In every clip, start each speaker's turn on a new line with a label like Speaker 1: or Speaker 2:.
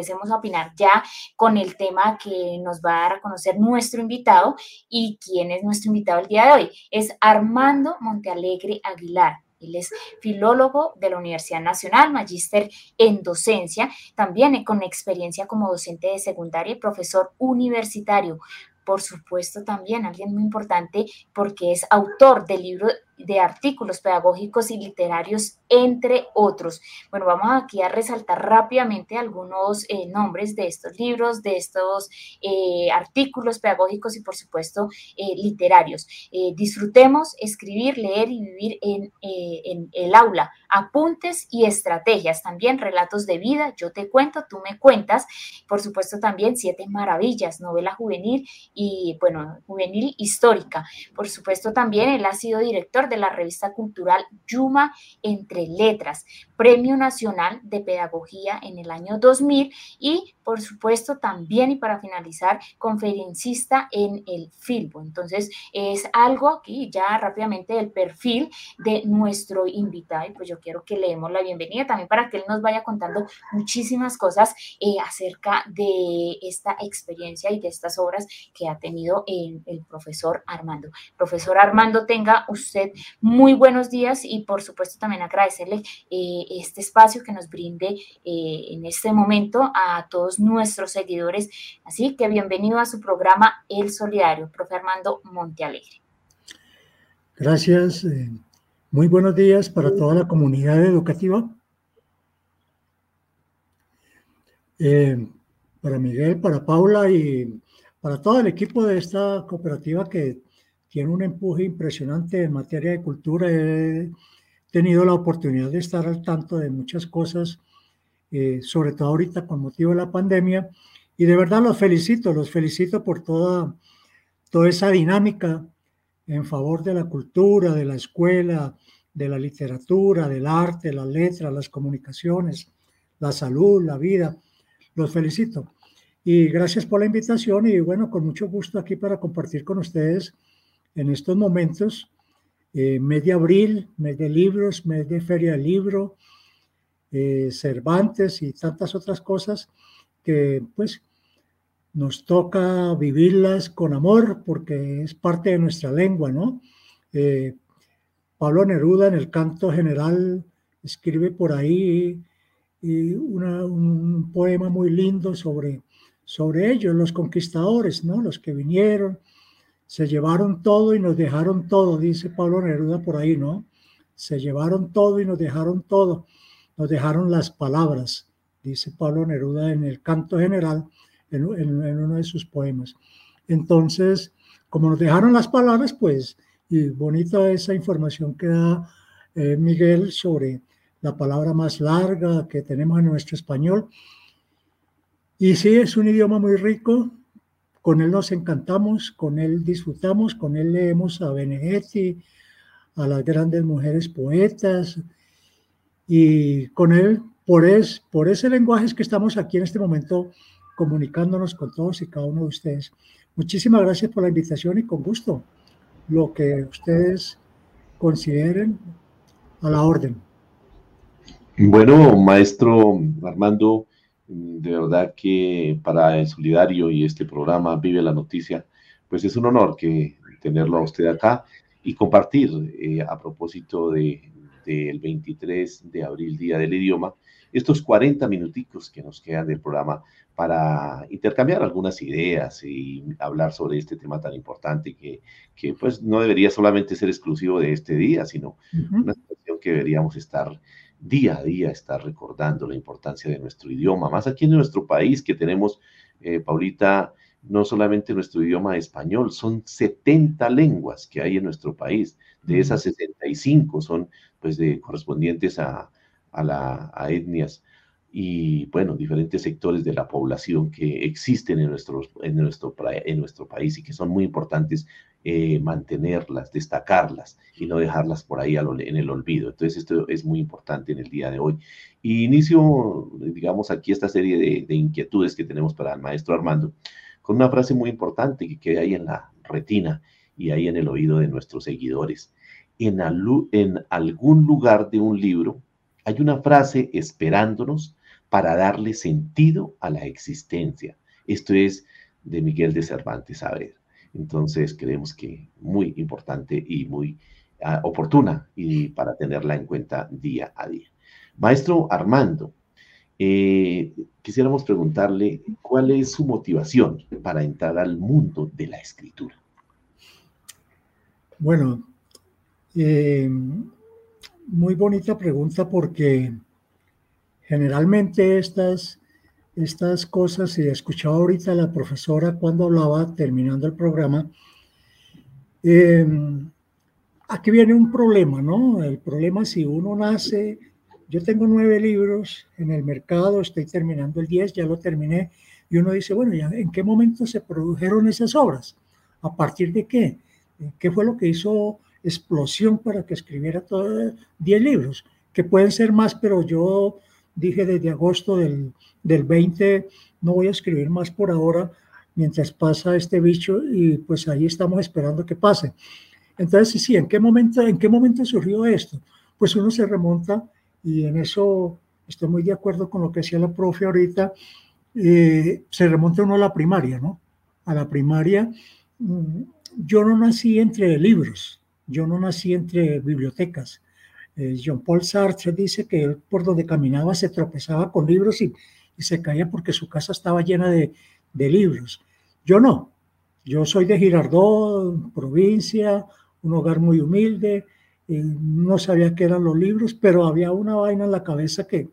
Speaker 1: empecemos a opinar ya con el tema que nos va a dar a conocer nuestro invitado y quién es nuestro invitado el día de hoy. Es Armando Montealegre Aguilar. Él es filólogo de la Universidad Nacional, magíster en docencia, también con experiencia como docente de secundaria y profesor universitario. Por supuesto, también alguien muy importante porque es autor del libro de artículos pedagógicos y literarios, entre otros. Bueno, vamos aquí a resaltar rápidamente algunos eh, nombres de estos libros, de estos eh, artículos pedagógicos y, por supuesto, eh, literarios. disfrutemos escribir, leer y vivir en, en el aula. Apuntes y estrategias, también relatos de vida, yo te cuento, tú me cuentas. Por supuesto, también Siete Maravillas, novela juvenil y, bueno, juvenil histórica. Por supuesto, también él ha sido director de la revista cultural Yuma Entre Letras, Premio Nacional de Pedagogía en el año 2000 y, por supuesto, también y para finalizar, conferencista en el Filbo. Entonces, es algo aquí ya rápidamente del perfil de nuestro invitado y pues yo quiero que le demos la bienvenida también para que él nos vaya contando muchísimas cosas eh, acerca de esta experiencia y de estas obras que ha tenido el, el profesor Armando. Profesor Armando, tenga usted muy buenos días y por supuesto también agradecerle eh, este espacio que nos brinde eh, en este momento a todos nuestros seguidores. Así que bienvenido a su programa El Solidario, profe Armando Montealegre.
Speaker 2: Gracias. Eh, muy buenos días para toda la comunidad educativa. para Miguel, para Paula y para todo el equipo de esta cooperativa que tiene un empuje impresionante en materia de cultura. He tenido la oportunidad de estar al tanto de muchas cosas, eh, sobre todo ahorita con motivo de la pandemia. Y de verdad los felicito, los felicito por toda, toda esa dinámica en favor de la cultura, de la escuela, de la literatura, del arte, las letras, las comunicaciones, la salud, la vida. Los felicito. Y gracias por la invitación y bueno, con mucho gusto aquí para compartir con ustedes en estos momentos, eh, mes de abril, mes de libros, mes de feria del libro, eh, Cervantes y tantas otras cosas que pues nos toca vivirlas con amor porque es parte de nuestra lengua, ¿no? Eh, Pablo Neruda en el canto general escribe por ahí un poema muy lindo sobre, sobre ellos, los conquistadores, ¿no? Los que vinieron, se llevaron todo y nos dejaron todo, dice Pablo Neruda por ahí, ¿no? Se llevaron todo y nos dejaron todo. Nos dejaron las palabras, dice Pablo Neruda en el canto general, en, uno de sus poemas. Entonces, como nos dejaron las palabras, pues, y bonita esa información que da eh, Miguel sobre la palabra más larga que tenemos en nuestro español. Y sí, es un idioma muy rico, con él nos encantamos, con él disfrutamos, con él leemos a Benedetti, a las grandes mujeres poetas, y con él, por, por ese lenguaje es que estamos aquí en este momento comunicándonos con todos y cada uno de ustedes. Muchísimas gracias por la invitación y con gusto lo que ustedes consideren a la orden.
Speaker 3: Bueno, maestro Armando, de verdad que para el Solidario y este programa Vive la Noticia, pues es un honor que tenerlo a usted acá y compartir eh, a propósito del de, 23 de abril, Día del Idioma, estos 40 minuticos que nos quedan del programa para intercambiar algunas ideas y hablar sobre este tema tan importante que, que pues no debería solamente ser exclusivo de este día, sino una situación que deberíamos estar día a día está recordando la importancia de nuestro idioma, más aquí en nuestro país que tenemos, eh, Paulita, no solamente nuestro idioma español, son 70 lenguas que hay en nuestro país. De esas 65 son pues de correspondientes a, a, la, a etnias y bueno, diferentes sectores de la población que existen en nuestro, en nuestro, en nuestro país y que son muy importantes eh, mantenerlas, destacarlas y no dejarlas por ahí en el olvido. Entonces esto es muy importante en el día de hoy. Y inicio, digamos, aquí esta serie de, de inquietudes que tenemos para el maestro Armando con una frase muy importante que queda ahí en la retina y ahí en el oído de nuestros seguidores. En, algún lugar de un libro hay una frase esperándonos para darle sentido a la existencia. Esto es de Miguel de Cervantes ver. Entonces creemos que muy importante y muy ah, oportuna y para tenerla en cuenta día a día. Maestro Armando, eh, quisiéramos preguntarle cuál es su motivación para entrar al mundo de la escritura.
Speaker 2: Bueno, eh, muy bonita pregunta porque generalmente estas, estas cosas, y escuchaba ahorita a la profesora cuando hablaba, terminando el programa, eh, aquí viene un problema, ¿no? El problema si uno nace yo tengo nueve libros en el mercado, estoy terminando el 10, ya lo terminé, y uno dice, bueno, ¿ya ¿en qué momento se produjeron esas obras? ¿A partir de qué? ¿Qué fue lo que hizo explosión para que escribiera todos 10 libros? Que pueden ser más, pero yo dije desde agosto del, del 20, no voy a escribir más por ahora mientras pasa este bicho y pues ahí estamos esperando que pase. Entonces, sí, ¿en qué momento, en qué momento surgió esto? Pues uno se remonta y en eso estoy muy de acuerdo con lo que decía la profe ahorita, eh, se remonta uno a la primaria, ¿no? A la primaria, mm, yo no nací entre libros, yo no nací entre bibliotecas. Eh, Jean Paul Sartre dice que por donde caminaba se tropezaba con libros y, se caía porque su casa estaba llena de, libros. Yo no, yo soy de Girardot, provincia, un hogar muy humilde, no sabía qué eran los libros, pero había una vaina en la cabeza que,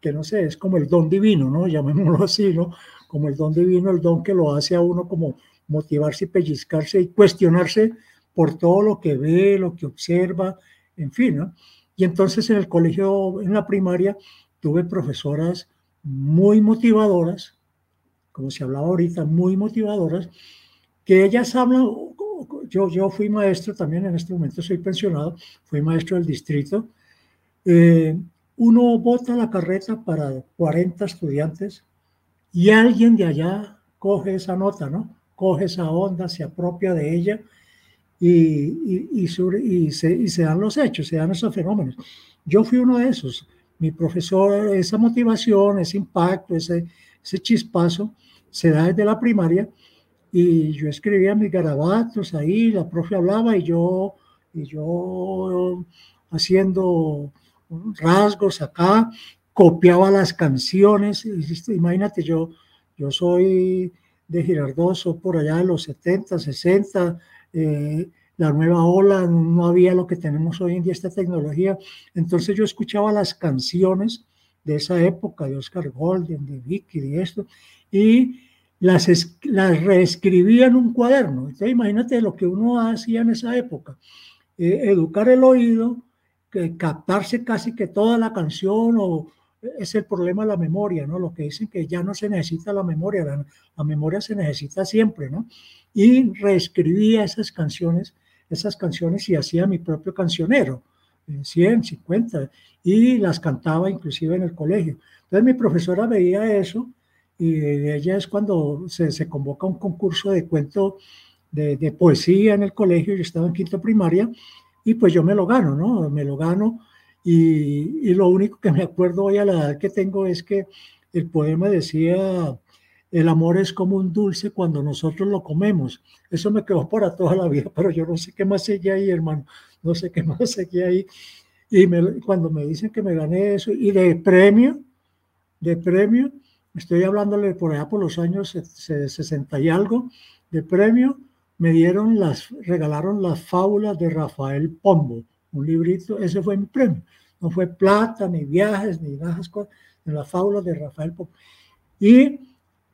Speaker 2: que no sé, es como el don divino, ¿no? Llamémoslo así, ¿no? Como el don divino, el don que lo hace a uno como motivarse y pellizcarse y cuestionarse por todo lo que ve, lo que observa, en fin, ¿no? Y entonces en el colegio, en la primaria, tuve profesoras muy motivadoras, como se hablaba ahorita, muy motivadoras, que ellas hablan, yo, yo fui maestro también, en este momento soy pensionado, fui maestro del distrito. Eh, uno vota la carreta para 40 estudiantes y alguien de allá coge esa nota, ¿no? Coge esa onda, se apropia de ella y, y, y, y, se, y se dan los hechos, se dan esos fenómenos. Yo fui uno de esos. Mi profesor, esa motivación, ese impacto, ese, ese chispazo, se da desde la primaria y yo escribía mis garabatos ahí, la profe hablaba y yo, y yo haciendo rasgos acá, copiaba las canciones, imagínate, yo, yo soy de Girardoso por allá de los 70, 60, eh, la nueva ola, no había lo que tenemos hoy en día, esta tecnología, entonces yo escuchaba las canciones de esa época, de Oscar Golden, de Vicky, de esto, y las, las reescribía en un cuaderno. Entonces, imagínate lo que uno hacía en esa época. Eh, educar el oído, captarse casi que toda la canción o es el problema de la memoria, ¿no? Lo que dicen que ya no se necesita la memoria, la, memoria se necesita siempre, ¿no? Y reescribía esas canciones, esas canciones y hacía mi propio cancionero, 100, 50, y las cantaba inclusive en el colegio. Entonces mi profesora veía eso y de ella es cuando se, convoca un concurso de cuento de, de, poesía en el colegio, yo estaba en quinto primaria, y pues yo me lo gano, ¿no? Me lo gano, y, y lo único que me acuerdo hoy a la edad que tengo es que el poema decía, el amor es como un dulce cuando nosotros lo comemos. Eso me quedó para toda la vida, pero yo no sé qué más seguía ahí, hermano, no sé qué más seguía ahí. Y me, cuando me dicen que me gané eso, y de premio, de premio, estoy hablándole por allá por los años 60 y algo de premio, me dieron las, regalaron las fábulas de Rafael Pombo, un librito, ese fue mi premio. No fue plata, ni viajes, ni nada, de las fábulas de Rafael Pombo. Y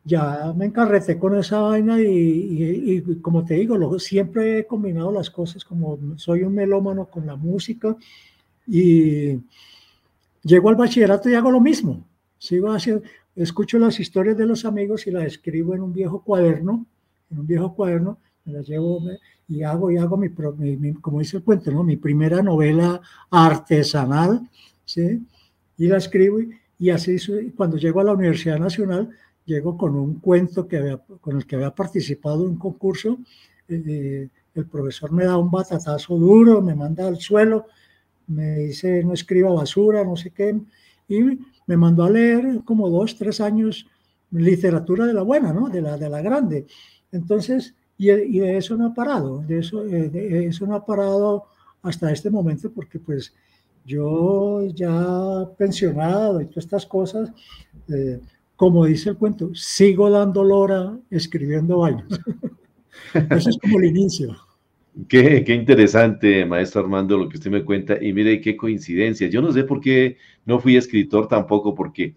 Speaker 2: ya me encarreté con esa vaina y, y, como te digo, siempre he combinado las cosas como soy un melómano con la música y llego al bachillerato y hago lo mismo. Sigo haciendo, escucho las historias de los amigos y las escribo en un viejo cuaderno, en un viejo cuaderno, las llevo y hago y hago mi, mi, como dice el cuento, ¿no? mi primera novela artesanal, ¿sí? Y la escribo y, y así cuando llego a la Universidad Nacional llego con un cuento que había, con el que había participado en un concurso, eh, el profesor me da un batatazo duro, me manda al suelo, me dice no escriba basura, no sé qué, y me mandó a leer como dos, tres años literatura de la buena, ¿no? De la, de la grande. Entonces, y, de eso no ha parado, de eso, eh, de eso no ha parado hasta este momento porque pues yo ya pensionado y todas estas cosas, eh, como dice el cuento, sigo dando lora escribiendo años. eso es como el inicio.
Speaker 3: Qué, qué, interesante, maestro Armando, lo que usted me cuenta. Y mire qué coincidencia. Yo no sé por qué no fui escritor tampoco, porque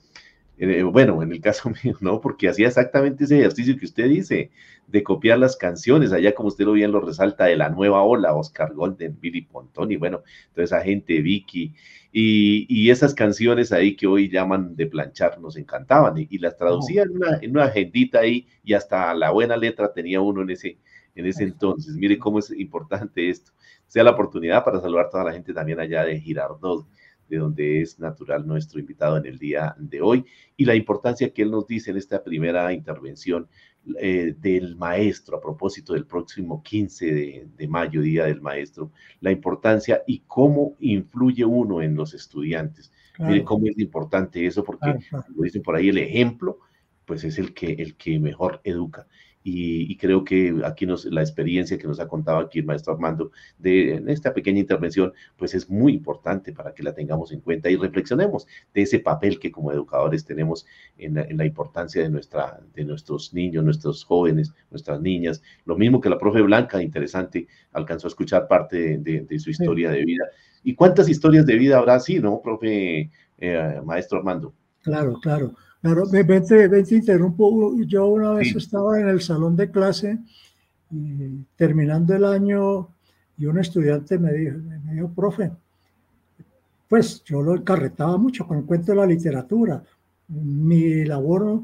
Speaker 3: eh, bueno, en el caso mío, ¿no? Porque hacía exactamente ese ejercicio que usted dice, de copiar las canciones, allá como usted lo bien lo resalta, de la nueva ola, Oscar Golden, Billy Pontón, y bueno, toda esa gente, Vicky, y, esas canciones ahí que hoy llaman de planchar, nos encantaban, y, las traducía en, una, en una agendita ahí, y hasta la buena letra tenía uno en ese, en ese entonces. Mire cómo es importante esto. Sea la oportunidad para saludar a toda la gente también allá de Girardot, de donde es natural nuestro invitado en el día de hoy y la importancia que él nos dice en esta primera intervención eh, del maestro a propósito del próximo 15 de, mayo, Día del Maestro, la importancia y cómo influye uno en los estudiantes. Mire cómo es importante eso, porque, como dicen por ahí, el ejemplo, pues es el que, el que mejor educa y, creo que aquí nos, la experiencia que nos ha contado aquí el maestro Armando de en esta pequeña intervención, pues es muy importante para que la tengamos en cuenta y reflexionemos de ese papel que como educadores tenemos en la, importancia de, nuestra, de nuestros niños, nuestros jóvenes, nuestras niñas. Lo mismo que la profe Blanca, interesante, alcanzó a escuchar parte de, su historia de vida. ¿Y cuántas historias de vida habrá así, no, profe eh, maestro Armando?
Speaker 2: Claro, claro. Claro, me, te, interrumpo. Yo una vez estaba en el salón de clase y terminando el año y un estudiante me dijo, me dijo, profe, pues yo lo encarretaba mucho con el cuento de la literatura. Mi labor,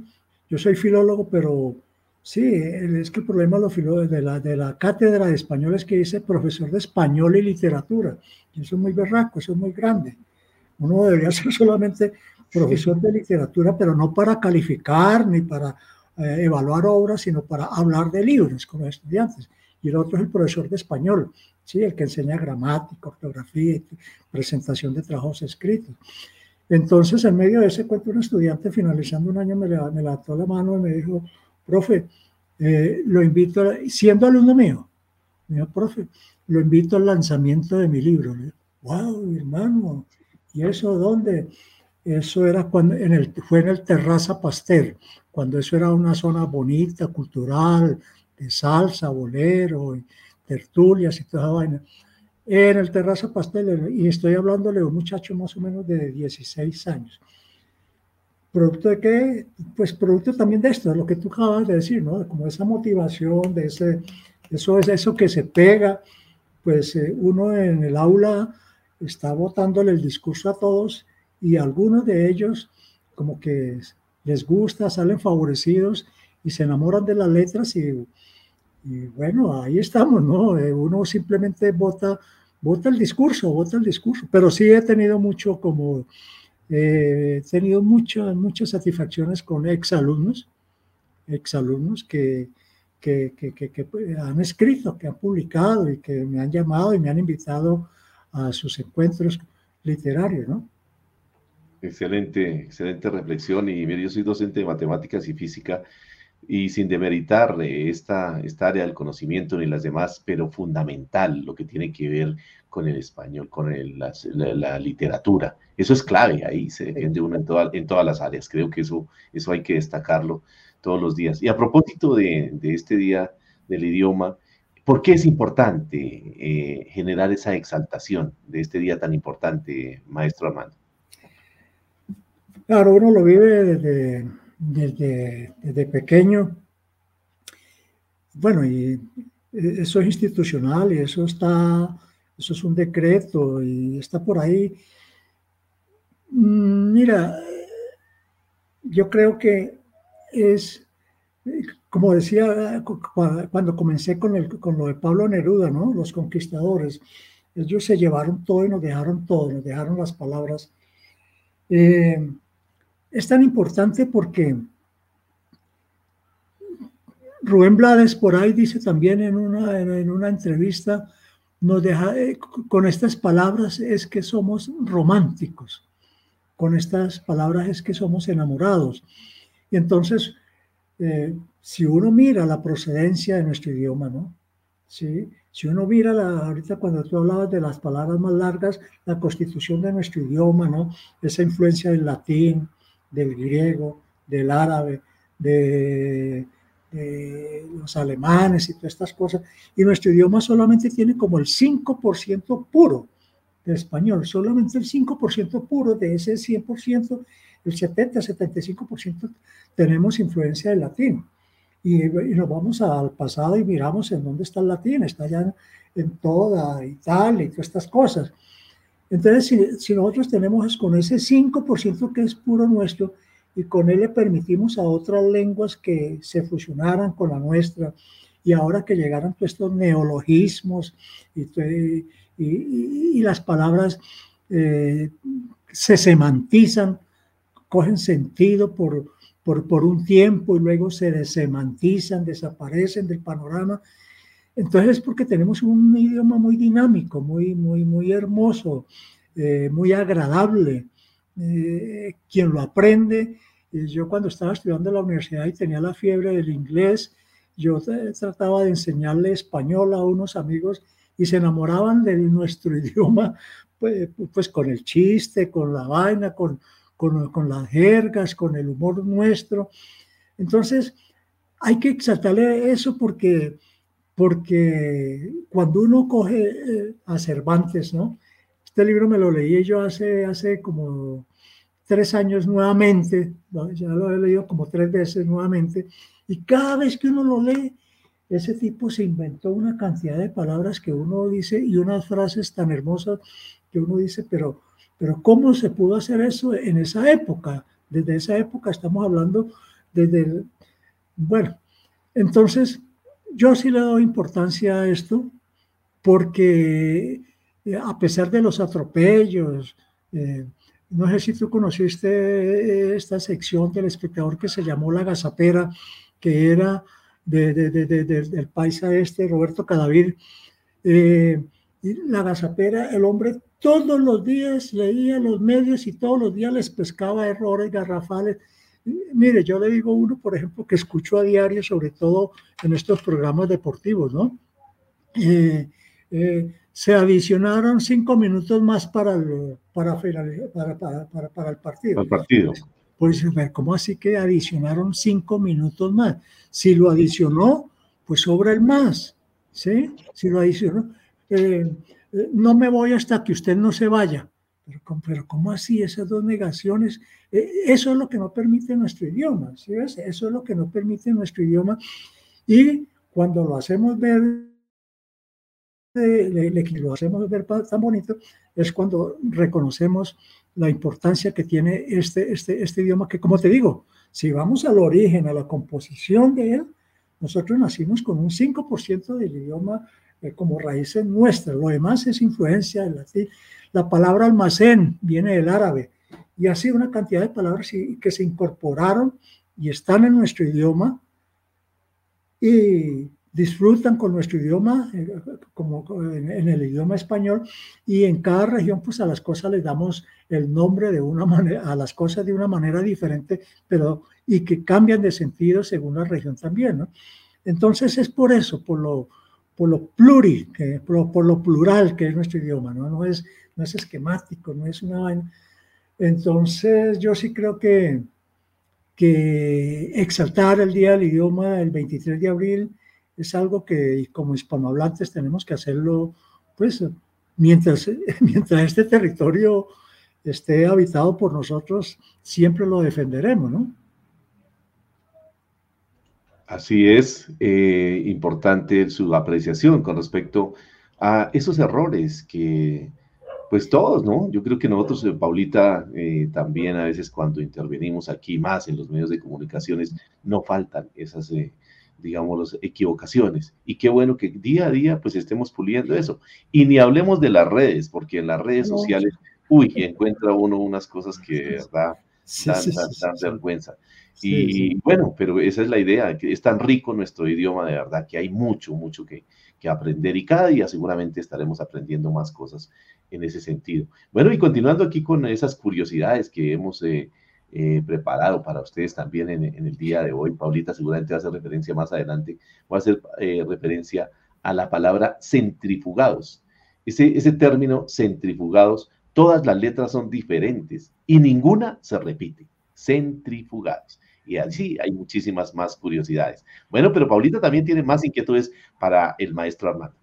Speaker 2: yo soy filólogo, pero sí, es que el problema de la, de la cátedra de español es que dice profesor de español y literatura. Y eso es muy berraco, eso es muy grande. Uno debería ser solamente profesor de literatura, pero no para calificar ni para eh, evaluar obras, sino para hablar de libros con los estudiantes. Y el otro es el profesor de español, ¿sí? el que enseña gramática, ortografía, presentación de trabajos escritos. Entonces, en medio de ese cuento, un estudiante finalizando un año me, me levantó la mano y me dijo, profe, eh, lo invito, siendo alumno mío, me dijo, profe, lo invito al lanzamiento de mi libro. Le wow, hermano, ¿y eso dónde? Eso era cuando en el, fue en el Terraza Pastel, cuando eso era una zona bonita, cultural, de salsa, bolero, tertulias y toda esa vaina. En el Terraza Pastel, y estoy hablándole de un muchacho más o menos de 16 años. ¿Producto de qué? Pues producto también de esto, de lo que tú acabas de decir, ¿no? Como esa motivación, de ese, eso es eso que se pega, pues eh, uno en el aula está botándole el discurso a todos y algunos de ellos como que les gusta, salen favorecidos y se enamoran de las letras y, bueno, ahí estamos, ¿no? Eh, uno simplemente vota, vota el discurso, vota el discurso, pero sí he tenido mucho como, eh, he tenido muchas, muchas satisfacciones con exalumnos, exalumnos que, que, que, que, han escrito, que han publicado y que me han llamado y me han invitado a sus encuentros literarios, ¿no?
Speaker 3: Excelente, excelente reflexión. Y mire, yo soy docente de matemáticas y física y sin demeritar esta, esta área del conocimiento ni las demás, pero fundamental lo que tiene que ver con el español, con la, literatura. Eso es clave, ahí se defiende uno en, en todas las áreas. Creo que eso, eso hay que destacarlo todos los días. Y a propósito de, este día del idioma, ¿por qué es importante eh, generar esa exaltación de este día tan importante, maestro Armando?
Speaker 2: Claro, uno lo vive desde, desde, pequeño. Bueno, y eso es institucional y eso está, eso es un decreto y está por ahí. Mm, mira, yo creo que es, como decía cuando comencé con, el, con lo de Pablo Neruda, ¿no? Los conquistadores, ellos se llevaron todo y nos dejaron todo, nos dejaron las palabras. Eh, es tan importante porque Rubén Blades por ahí dice también en una, en una entrevista, nos deja, eh, con estas palabras es que somos románticos. con estas palabras es que somos enamorados. Y entonces, eh, si uno mira la procedencia de nuestro idioma, ¿no? ¿Sí? Si uno mira, la, ahorita cuando tú hablabas de las palabras más largas, la constitución de nuestro idioma, ¿no? Esa influencia del latín, del griego, del árabe, de, los alemanes y todas estas cosas. Y nuestro idioma solamente tiene como el 5% puro de español, solamente el 5% puro de ese 100%, el 70-75% tenemos influencia del latín. Y, nos vamos al pasado y miramos en dónde está el latín, está ya en, toda Italia y todas estas cosas. Entonces, si, nosotros tenemos con ese 5% que es puro nuestro, y con él le permitimos a otras lenguas que se fusionaran con la nuestra y ahora que llegaron todos estos neologismos y, y, las palabras eh, se semantizan, cogen sentido por, por, por, un tiempo y luego se desemantizan, desaparecen del panorama. Entonces es porque tenemos un idioma muy dinámico, muy, muy, muy hermoso, eh, muy agradable. Eh, quien lo aprende. yo cuando estaba estudiando en la universidad y tenía la fiebre del inglés, yo trataba de enseñarle español a unos amigos y se enamoraban de nuestro idioma, pues, pues con el chiste, con la vaina, con, con, con, las jergas, con el humor nuestro. Entonces, hay que exaltarle eso porque, porque cuando uno coge eh, a Cervantes, ¿no? Este libro me lo leí yo hace, hace como tres años nuevamente, ya lo he leído como tres veces nuevamente, y cada vez que uno lo lee, ese tipo se inventó una cantidad de palabras que uno dice y unas frases tan hermosas que uno dice, pero, pero ¿cómo se pudo hacer eso en esa época? Desde esa época estamos hablando desde, bueno, entonces yo sí le doy importancia a esto porque eh, a pesar de los atropellos, eh, no sé si tú conociste eh, esta sección del espectador que se llamó La Gazapera, que era de, del paisa este, Roberto Cadavid. Eh, la Gazapera, el hombre todos los días leía los medios y todos los días les pescaba errores garrafales. Mire, yo le digo uno, por ejemplo, que escucho a diario, sobre todo en estos programas deportivos, ¿no? Eh, se adicionaron cinco minutos más para el, para, para, para, para el partido.
Speaker 3: El partido.
Speaker 2: Pues, ¿cómo así que adicionaron cinco minutos más? Si lo adicionó, pues sobra el más, ¿sí? Si lo adicionó, eh, eh, no me voy hasta que usted no se vaya. Pero, pero ¿cómo así? Esas dos negaciones, eh, eso es lo que no permite nuestro idioma, ¿sí Eso es lo que no permite nuestro idioma. Y cuando lo hacemos ver le, lo hacemos ver tan bonito es cuando reconocemos la importancia que tiene este, este, este idioma, que como te digo, si vamos al origen, a la composición de él, nosotros nacimos con un 5% del idioma eh, como raíces nuestras, lo demás es influencia del latín. La palabra almacén viene del árabe y así una cantidad de palabras que se incorporaron y están en nuestro idioma y disfrutan con nuestro idioma, eh, como en, el idioma español, y en cada región, pues a las cosas les damos el nombre de una manera, a las cosas de una manera diferente, pero y que cambian de sentido según la región también, ¿no? Entonces es por eso, por lo, por lo pluri, por, plural que es nuestro idioma, ¿no? No es, no es esquemático, no es una vaina. Entonces yo sí creo que, que exaltar el Día del Idioma el 23 de abril es algo que como hispanohablantes tenemos que hacerlo, pues, mientras, mientras este territorio esté habitado por nosotros, siempre lo defenderemos, ¿no?
Speaker 3: Así es, eh, importante su apreciación con respecto a esos errores que, pues todos, ¿no? Yo creo que nosotros, eh, Paulita, eh, también a veces cuando intervenimos aquí más en los medios de comunicaciones, no faltan esas digamos, equivocaciones. Y qué bueno que día a día pues estemos puliendo eso. Y ni hablemos de las redes, porque en las redes sociales, uy, encuentra uno unas cosas que verdad dan, vergüenza. Y bueno, pero esa es la idea, que es tan rico nuestro idioma de verdad, que hay mucho, mucho que, que aprender y cada día seguramente estaremos aprendiendo más cosas en ese sentido. Bueno, y continuando aquí con esas curiosidades que hemos eh, eh, preparado para ustedes también en, el día de hoy, Paulita seguramente va a hacer referencia más adelante, va a hacer eh, referencia a la palabra centrifugados. Ese, ese término centrifugados, todas las letras son diferentes y ninguna se repite. Centrifugados y así hay muchísimas más curiosidades. Bueno, pero Paulita también tiene más inquietudes para el maestro Armando.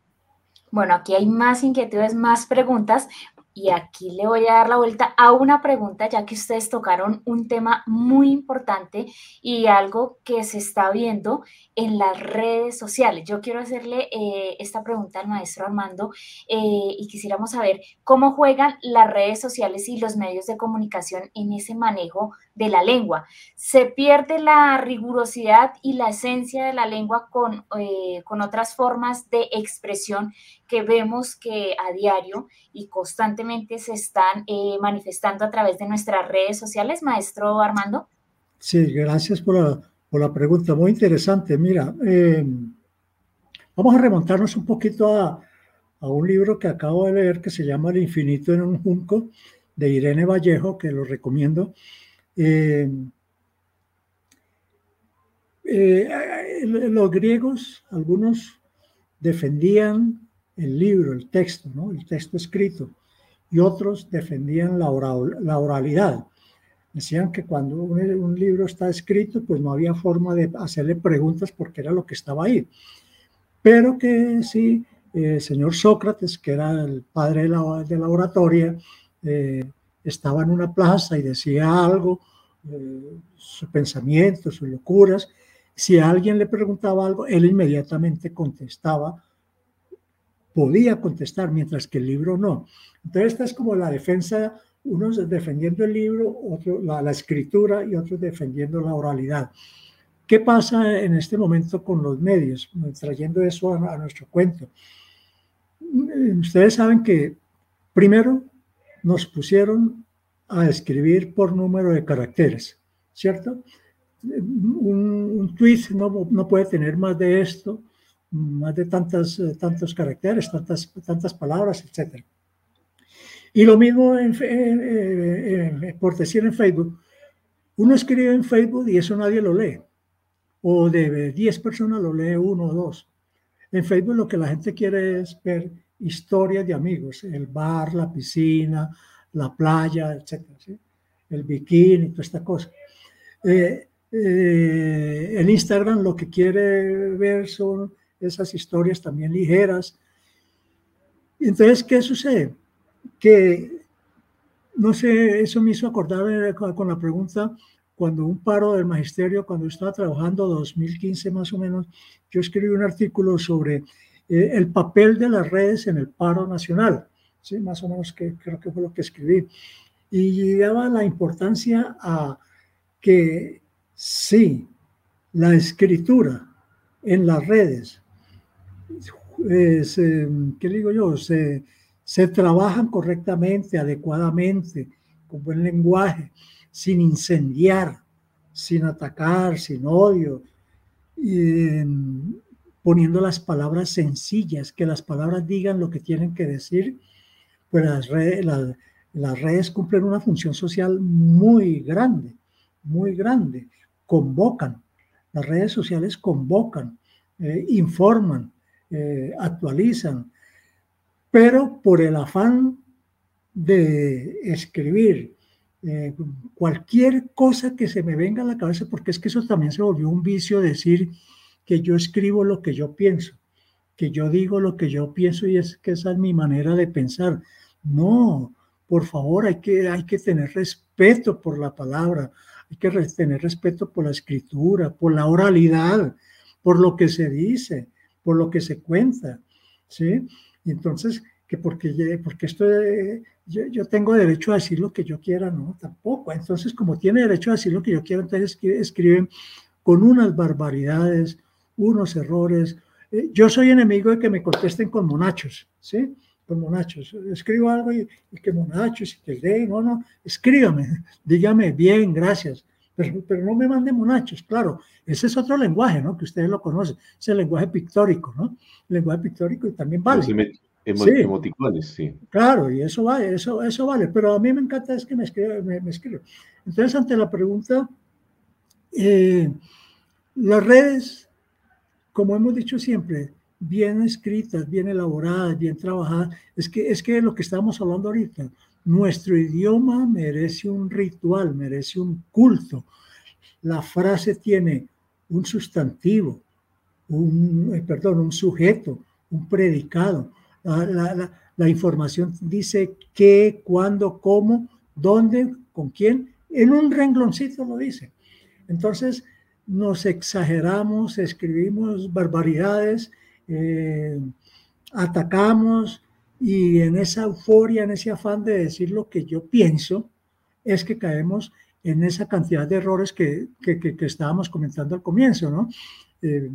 Speaker 1: Bueno, aquí hay más inquietudes, más preguntas, y aquí le voy a dar la vuelta a una pregunta, ya que ustedes tocaron un tema muy importante y algo que se está viendo en las redes sociales. Yo quiero hacerle eh, esta pregunta al maestro Armando eh, y quisiéramos saber cómo juegan las redes sociales y los medios de comunicación en ese manejo de la lengua. ¿Se pierde la rigurosidad y la esencia de la lengua con, eh, con otras formas de expresión que vemos que a diario y constantemente se están eh, manifestando a través de nuestras redes sociales, maestro Armando?
Speaker 2: Sí, gracias por la, por la pregunta, muy interesante. Mira, eh, vamos a remontarnos un poquito a, a, un libro que acabo de leer que se llama El infinito en un junco, de Irene Vallejo, que lo recomiendo. Eh, los griegos, algunos defendían el libro, el texto, ¿no? el texto escrito, y otros defendían la, oralidad. Decían que cuando un, libro está escrito, pues no había forma de hacerle preguntas porque era lo que estaba ahí. Pero que sí, el eh, señor Sócrates, que era el padre de la, de la oratoria, eh, estaba en una plaza y decía algo, eh, su pensamiento, sus locuras. Si alguien le preguntaba algo, él inmediatamente contestaba podía contestar, mientras que el libro no. Entonces, esta es como la defensa, unos defendiendo el libro, otros la, escritura y otros defendiendo la oralidad. ¿Qué pasa en este momento con los medios? Trayendo eso a, nuestro cuento. Ustedes saben que primero nos pusieron a escribir por número de caracteres, ¿cierto? Un, un tweet no, no, puede tener más de esto, más de tantas, eh, tantos caracteres, tantas, tantas palabras, etc. Y lo mismo en, por decir en Facebook. Uno escribe en Facebook y eso nadie lo lee. O de 10 personas lo lee uno o dos. En Facebook lo que la gente quiere es ver historias de amigos, el bar, la piscina, la playa, etc. El bikini, toda esta cosa. Eh, eh, en Instagram lo que quiere ver son esas historias también ligeras. Entonces, ¿qué sucede? Que, no sé, eso me hizo acordar con la pregunta, cuando un paro del magisterio, cuando estaba trabajando, 2015 más o menos, yo escribí un artículo sobre eh, el papel de las redes en el paro nacional, ¿sí? más o menos que creo que fue lo que escribí. Y daba la importancia a que sí, la escritura en las redes se, ¿qué digo yo? Se, se trabajan correctamente, adecuadamente, con buen lenguaje, sin incendiar, sin atacar, sin odio, y, poniendo las palabras sencillas, que las palabras digan lo que tienen que decir, pues las redes, las redes cumplen una función social muy grande, muy grande, convocan, las redes sociales convocan, eh, informan, eh, actualizan, pero por el afán de escribir eh, cualquier cosa que se me venga a la cabeza, porque es que eso también se volvió un vicio decir que yo escribo lo que yo pienso, que yo digo lo que yo pienso y es que esa es mi manera de pensar. No, por favor, hay que, hay que tener respeto por la palabra, hay que tener respeto por la escritura, por la oralidad, por lo que se dice por lo que se cuenta, ¿sí? Y entonces, que porque, porque esto, yo, tengo derecho a decir lo que yo quiera, no, tampoco. Entonces, como tiene derecho a decir lo que yo quiero, entonces escriben con unas barbaridades, unos errores. Eh, yo soy enemigo de que me contesten con monachos, ¿sí? Con monachos. Escribo algo y, que monachos y que lee, no, no, escríbame, dígame bien, gracias, pero, pero, no me mande monachos, claro, ese es otro lenguaje, ¿no? Que ustedes lo conocen, es el lenguaje pictórico, ¿no? El lenguaje pictórico y también vale.
Speaker 3: sí. emoticones, sí.
Speaker 2: Claro, y eso vale, eso, eso vale, pero a mí me encanta es que me escribe, me, me Entonces, ante la pregunta, eh, las redes, como hemos dicho siempre, bien escritas, bien elaboradas, bien trabajadas, es que es que lo que estamos hablando ahorita, nuestro idioma merece un ritual, merece un culto. La frase tiene un sustantivo, un, eh, perdón, un sujeto, un predicado. La, información dice qué, cuándo, cómo, dónde, con quién. En un rengloncito lo dice. Entonces, nos exageramos, escribimos barbaridades, eh, atacamos y en esa euforia, en ese afán de decir lo que yo pienso, es que caemos en esa cantidad de errores que, que, estábamos comentando al comienzo, ¿no? Eh,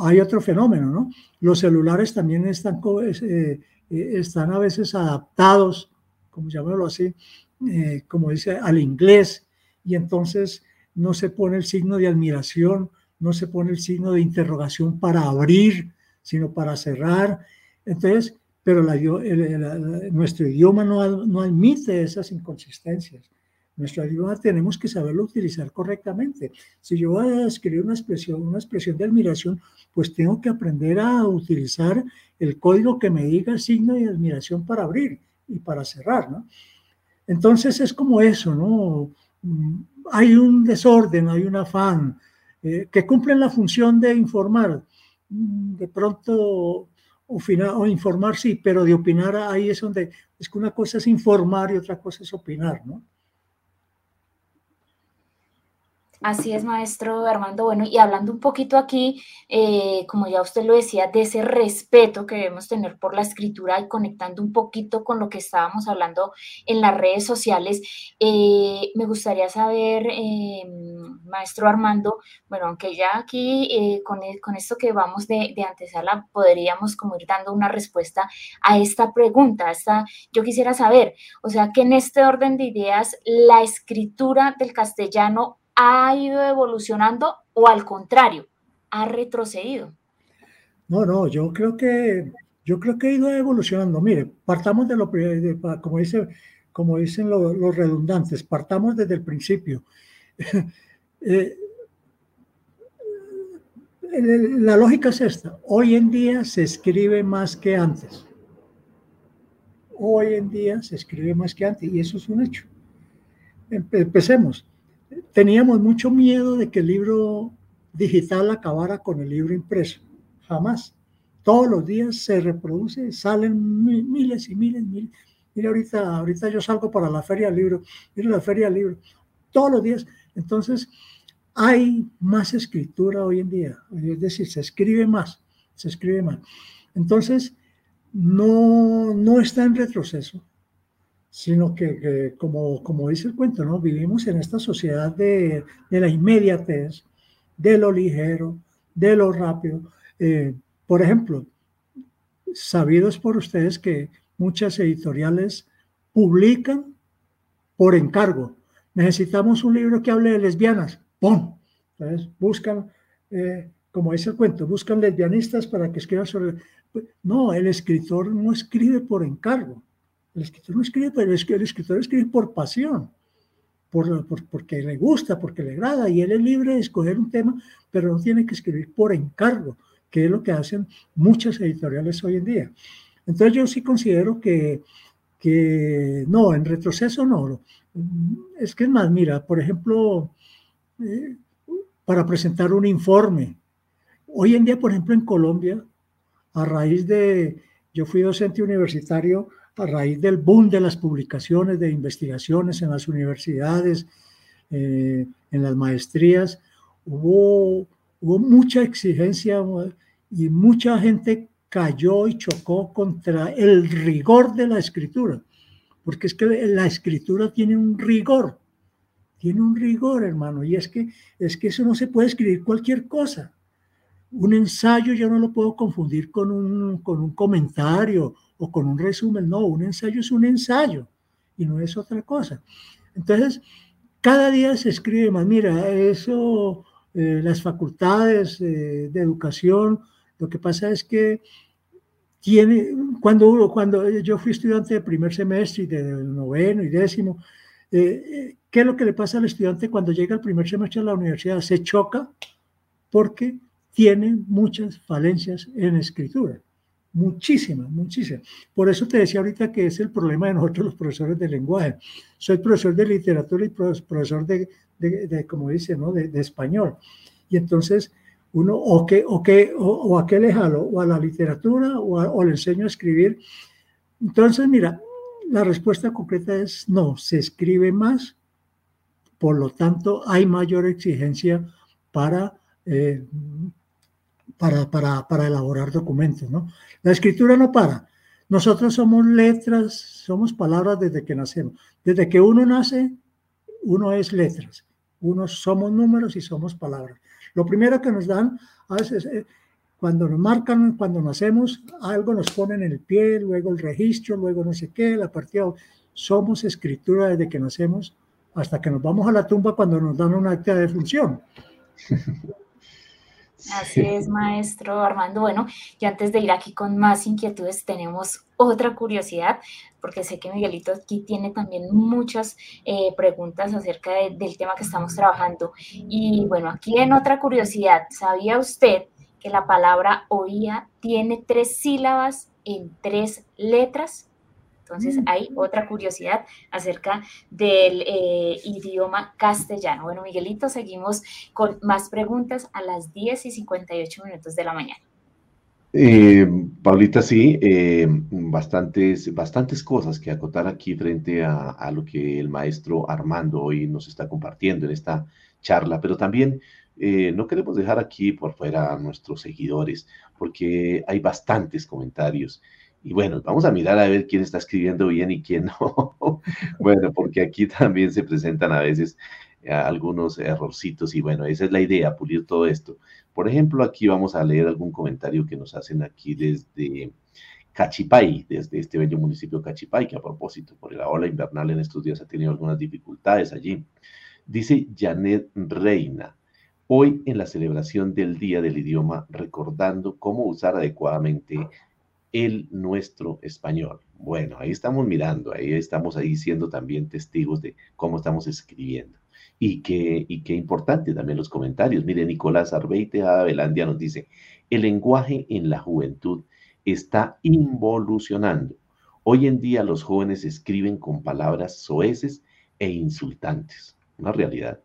Speaker 2: hay otro fenómeno, ¿no? Los celulares también están, eh, están a veces adaptados, como llamarlo así, como dice, al inglés, y entonces no se pone el signo de admiración, no se pone el signo de interrogación para abrir, sino para cerrar. Entonces, pero nuestro idioma no, no admite esas inconsistencias. Nuestro idioma tenemos que saberlo utilizar correctamente. Si yo voy a escribir una expresión, una expresión de admiración, pues tengo que aprender a utilizar el código que me diga el signo de admiración para abrir y para cerrar, ¿no? Entonces es como eso, ¿no? Hay un desorden, hay un afán, eh, que cumplen la función de informar. Mm, de pronto, o informar sí, pero de opinar ahí es donde, es que una cosa es informar y otra cosa es opinar, ¿no?
Speaker 1: Así es, maestro Armando. Bueno, y hablando un poquito aquí, eh, como ya usted lo decía, de ese respeto que debemos tener por la escritura y conectando un poquito con lo que estábamos hablando en las redes sociales, eh, me gustaría saber, eh, maestro Armando, bueno, aunque ya aquí con, con, esto que vamos de, de, antesala, podríamos como ir dando una respuesta a esta pregunta. Esta, yo quisiera saber, o sea, que en este orden de ideas, la escritura del castellano ha ido evolucionando o al contrario, ha retrocedido?
Speaker 2: No, no, yo creo que yo creo que ha ido evolucionando. Mire, partamos de lo de, como dice como dicen los redundantes, partamos desde el principio. Eh, la lógica es esta. Hoy en día se escribe más que antes. Hoy en día se escribe más que antes y eso es un hecho. Empecemos teníamos mucho miedo de que el libro digital acabara con el libro impreso. Jamás. Todos los días se reproduce, salen miles y miles, miles. Mira, ahorita, ahorita yo salgo para la feria del libro, mira la feria del libro, todos los días. Entonces, hay más escritura hoy en día, es decir, se escribe más, se escribe más. Entonces, no, no está en retroceso, sino que, como, como dice el cuento, ¿no? vivimos en esta sociedad de, de la inmediatez, de lo ligero, de lo rápido. Eh, por ejemplo, sabidos por ustedes que muchas editoriales publican por encargo. Necesitamos un libro que hable de lesbianas. ¡Pum! Entonces buscan, eh, como dice el cuento, buscan lesbianistas para que escriban sobre... No, el escritor no escribe por encargo. El escritor no escribe, pero el escritor escribe por pasión, por, porque le gusta, porque le agrada, y él es libre de escoger un tema, pero no tiene que escribir por encargo, que es lo que hacen muchas editoriales hoy en día. Entonces yo sí considero que, que no, en retroceso no. Es que es más, mira, por ejemplo, eh, para presentar un informe. Hoy en día, por ejemplo, en Colombia, a raíz de, yo fui docente universitario a raíz del boom de las publicaciones, de investigaciones en las universidades, eh, en las maestrías, hubo, hubo mucha exigencia y mucha gente cayó y chocó contra el rigor de la escritura, porque es que la escritura tiene un rigor, tiene un rigor, hermano, y es que, es que eso no se puede escribir cualquier cosa. Un ensayo yo no lo puedo confundir con un, con un comentario o con un resumen. No, un ensayo es un ensayo y no es otra cosa. Entonces, cada día se escribe más. Mira, eso, eh, las facultades eh, de educación, lo que pasa es que tiene, cuando, cuando yo fui estudiante de primer semestre y de noveno y décimo, eh, ¿qué es lo que le pasa al estudiante cuando llega al primer semestre de la universidad? Se choca porque tiene muchas falencias en escritura. Muchísimas, muchísimas. Por eso te decía ahorita que es el problema de nosotros los profesores de lenguaje. Soy profesor de literatura y profesor de, de, como dice, ¿no? De, español. Y entonces uno o o que o, a qué le jalo o a la literatura o, o, le enseño a escribir entonces mira la respuesta concreta es no se escribe más por lo tanto hay mayor exigencia para eh, para, para, para, elaborar documentos ¿no? la escritura no para nosotros somos letras somos palabras desde que nacemos desde que uno nace uno es letras uno somos números y somos palabras lo primero que nos dan, a veces, eh, cuando nos marcan, cuando nacemos, algo nos ponen en el pie, luego el registro, luego no sé qué, la partida. Somos escritura desde que nacemos hasta que nos vamos a la tumba cuando nos dan una acta de función.
Speaker 1: Así es, maestro Armando. Bueno, y antes de ir aquí con más inquietudes, tenemos otra curiosidad, porque sé que Miguelito aquí tiene también muchas eh, preguntas acerca del tema que estamos trabajando. Y bueno, aquí en otra curiosidad, ¿sabía usted que la palabra oía tiene tres sílabas en tres letras? Entonces, mm. hay otra curiosidad acerca del eh, idioma castellano. Bueno, Miguelito, seguimos con más preguntas a las 10 y 58 minutos de la mañana.
Speaker 3: Eh, Paulita, sí, eh, bastantes, bastantes cosas que acotar aquí frente a, lo que el maestro Armando hoy nos está compartiendo en esta charla, pero también no queremos dejar aquí por fuera a nuestros seguidores, porque hay bastantes comentarios y bueno, vamos a mirar a ver quién está escribiendo bien y quién no. bueno, porque aquí también se presentan a veces eh, algunos errorcitos y bueno, esa es la idea, pulir todo esto. Por ejemplo, aquí vamos a leer algún comentario que nos hacen aquí desde Cachipay, desde este bello municipio Cachipay, que a propósito, por la ola invernal en estos días ha tenido algunas dificultades allí. Dice Janet Reina, hoy en la celebración del Día del Idioma, recordando cómo usar adecuadamente el nuestro español. Bueno, ahí estamos mirando, ahí estamos ahí siendo también testigos de cómo estamos escribiendo. Y qué, y qué importante también los comentarios. Mire, Nicolás Arbeite Velandia nos dice, el lenguaje en la juventud está involucionando. Hoy en día los jóvenes escriben con palabras soeces e insultantes. Una realidad.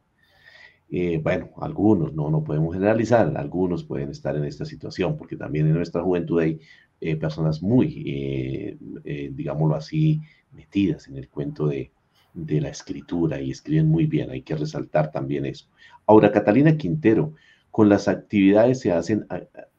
Speaker 3: Eh, bueno, algunos, no, no podemos generalizar, algunos pueden estar en esta situación, porque también en nuestra juventud hay eh, personas muy, eh, eh, digámoslo así, metidas en el cuento de, de, la escritura y escriben muy bien, hay que resaltar también eso. Ahora, Catalina Quintero, con las actividades se hacen,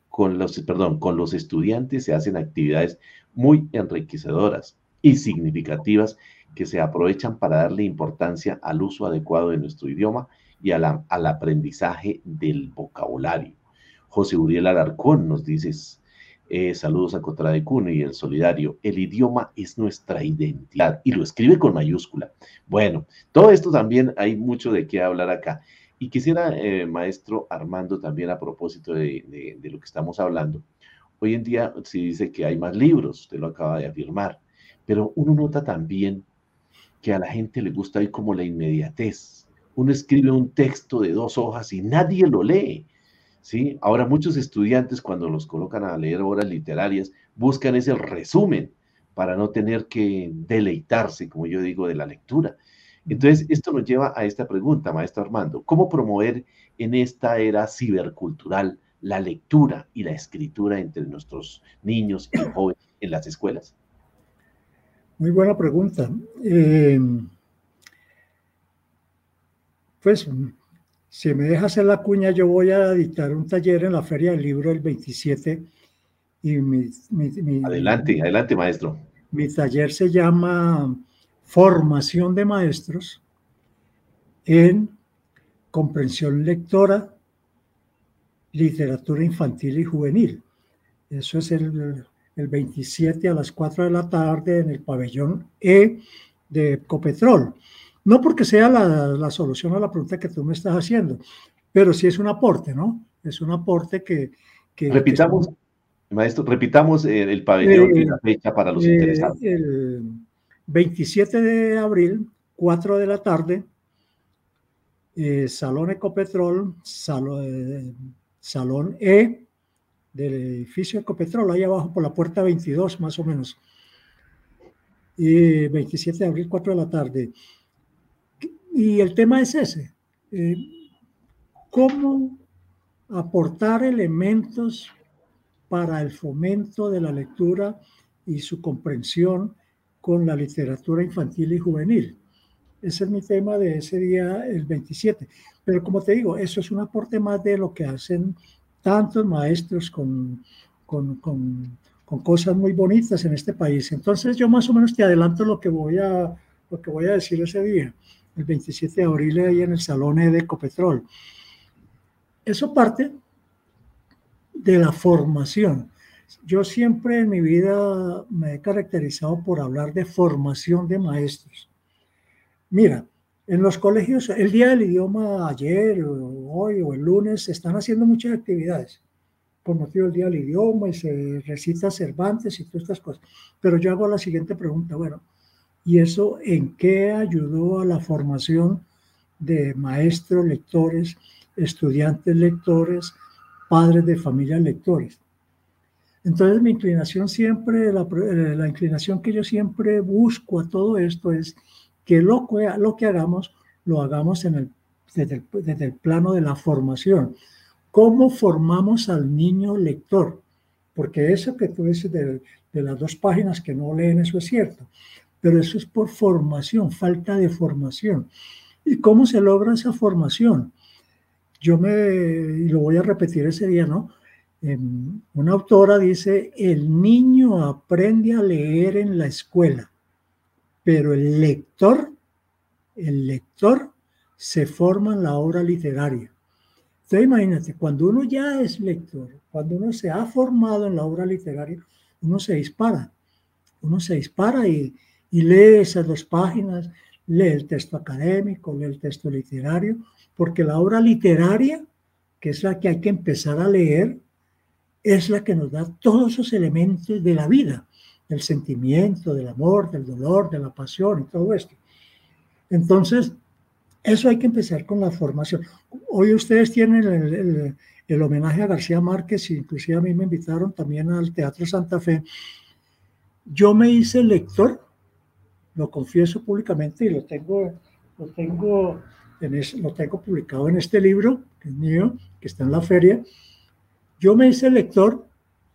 Speaker 3: con los, perdón, con los estudiantes se hacen actividades muy enriquecedoras y significativas que se aprovechan para darle importancia al uso adecuado de nuestro idioma y al aprendizaje del vocabulario. José Uriel Alarcón nos dice, eh, saludos a Cotra de Cuno y el Solidario. El idioma es nuestra identidad y lo escribe con mayúscula. Bueno, todo esto también hay mucho de qué hablar acá. Y quisiera, eh, maestro Armando, también a propósito de, lo que estamos hablando, hoy en día se dice que hay más libros, usted lo acaba de afirmar, pero uno nota también que a la gente le gusta hoy como la inmediatez. Uno escribe un texto de dos hojas y nadie lo lee. ¿Sí? Ahora muchos estudiantes cuando los colocan a leer obras literarias buscan ese resumen para no tener que deleitarse, como yo digo, de la lectura. Entonces, esto nos lleva a esta pregunta, maestro Armando, ¿cómo promover en esta era cibercultural la lectura y la escritura entre nuestros niños y jóvenes en las escuelas?
Speaker 2: Muy buena pregunta. Eh, pues si me deja hacer la cuña, yo voy a dictar un taller en la Feria del Libro el 27. Y mi,
Speaker 3: adelante, adelante, maestro.
Speaker 2: Mi taller se llama Formación de Maestros en Comprensión Lectora, Literatura Infantil y Juvenil. Eso es el, el 27 a las 4 de la tarde en el pabellón E de Copetrol. No porque sea la, la, solución a la pregunta que tú me estás haciendo, pero sí es un aporte, ¿no? Es un aporte que... que
Speaker 3: repitamos, maestro, repitamos el, pabellón y la fecha para los interesados.
Speaker 2: El 27 de abril, 4 de la tarde, eh, Salón Ecopetrol, salón, eh, salón E del edificio Ecopetrol, ahí abajo por la puerta 22 más o menos. Y 27 de abril, 4 de la tarde. Y el tema es ese. Eh, ¿Cómo aportar elementos para el fomento de la lectura y su comprensión con la literatura infantil y juvenil? Ese es mi tema de ese día, el 27. Pero como te digo, eso es un aporte más de lo que hacen tantos maestros con, con, con, con, cosas muy bonitas en este país. Entonces yo más o menos te adelanto lo que voy a, lo que voy a decir ese día, el 27 de abril ahí en el Salón de Ecopetrol. Eso parte de la formación. Yo siempre en mi vida me he caracterizado por hablar de formación de maestros. Mira, en los colegios, el día del idioma ayer, o hoy o el lunes, se están haciendo muchas actividades por motivo del día del idioma y se recita Cervantes y todas estas cosas. Pero yo hago la siguiente pregunta, bueno, ¿y eso en qué ayudó a la formación de maestros lectores, estudiantes lectores, padres de familias lectores? Entonces mi inclinación siempre, la, eh, inclinación que yo siempre busco a todo esto es que lo, que hagamos, lo hagamos en el, desde, el, plano de la formación. ¿Cómo formamos al niño lector? Porque eso que tú dices de las dos páginas que no leen, eso es cierto, pero eso es por formación, falta de formación. ¿Y cómo se logra esa formación? Yo me, y lo voy a repetir ese día, ¿no? una autora dice, el niño aprende a leer en la escuela pero el lector, el lector se forma en la obra literaria. Entonces imagínate, cuando uno ya es lector, cuando uno se ha formado en la obra literaria, uno se dispara, uno se dispara y, y lee esas dos páginas, lee el texto académico, lee el texto literario, porque la obra literaria, que es la que hay que empezar a leer, es la que nos da todos esos elementos de la vida del sentimiento, del amor, del dolor, de la pasión y todo esto. Entonces, eso hay que empezar con la formación. Hoy ustedes tienen el, el, homenaje a García Márquez, inclusive a mí me invitaron también al Teatro Santa Fe. Yo me hice lector, lo confieso públicamente y lo tengo, lo tengo, en lo tengo publicado en este libro, que es mío, que está en la feria. Yo me hice lector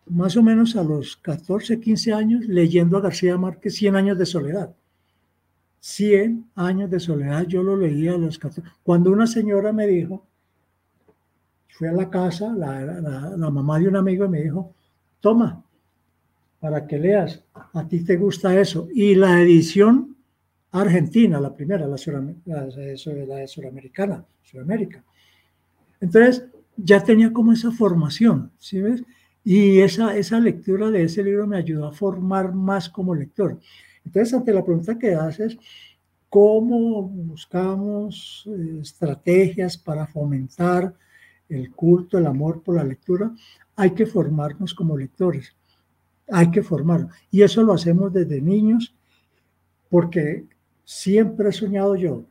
Speaker 2: más o menos a los 14, 15 años, leyendo a García Márquez 100 años de soledad. 100 años de soledad, yo lo leía a los 14. Cuando una señora me dijo, fui a la casa, la, la, mamá de un amigo y me dijo, toma, para que leas, a ti te gusta eso. Y la edición argentina, la primera, la, la, la suramericana, Suramérica. Entonces, ya tenía como esa formación, ¿sí ves? Y esa, esa lectura de ese libro me ayudó a formar más como lector. Entonces, ante la pregunta que haces, ¿cómo buscamos eh, estrategias para fomentar el culto, el amor por la lectura? Hay que formarnos como lectores. Hay que formarnos. Y eso lo hacemos desde niños, porque siempre he soñado yo,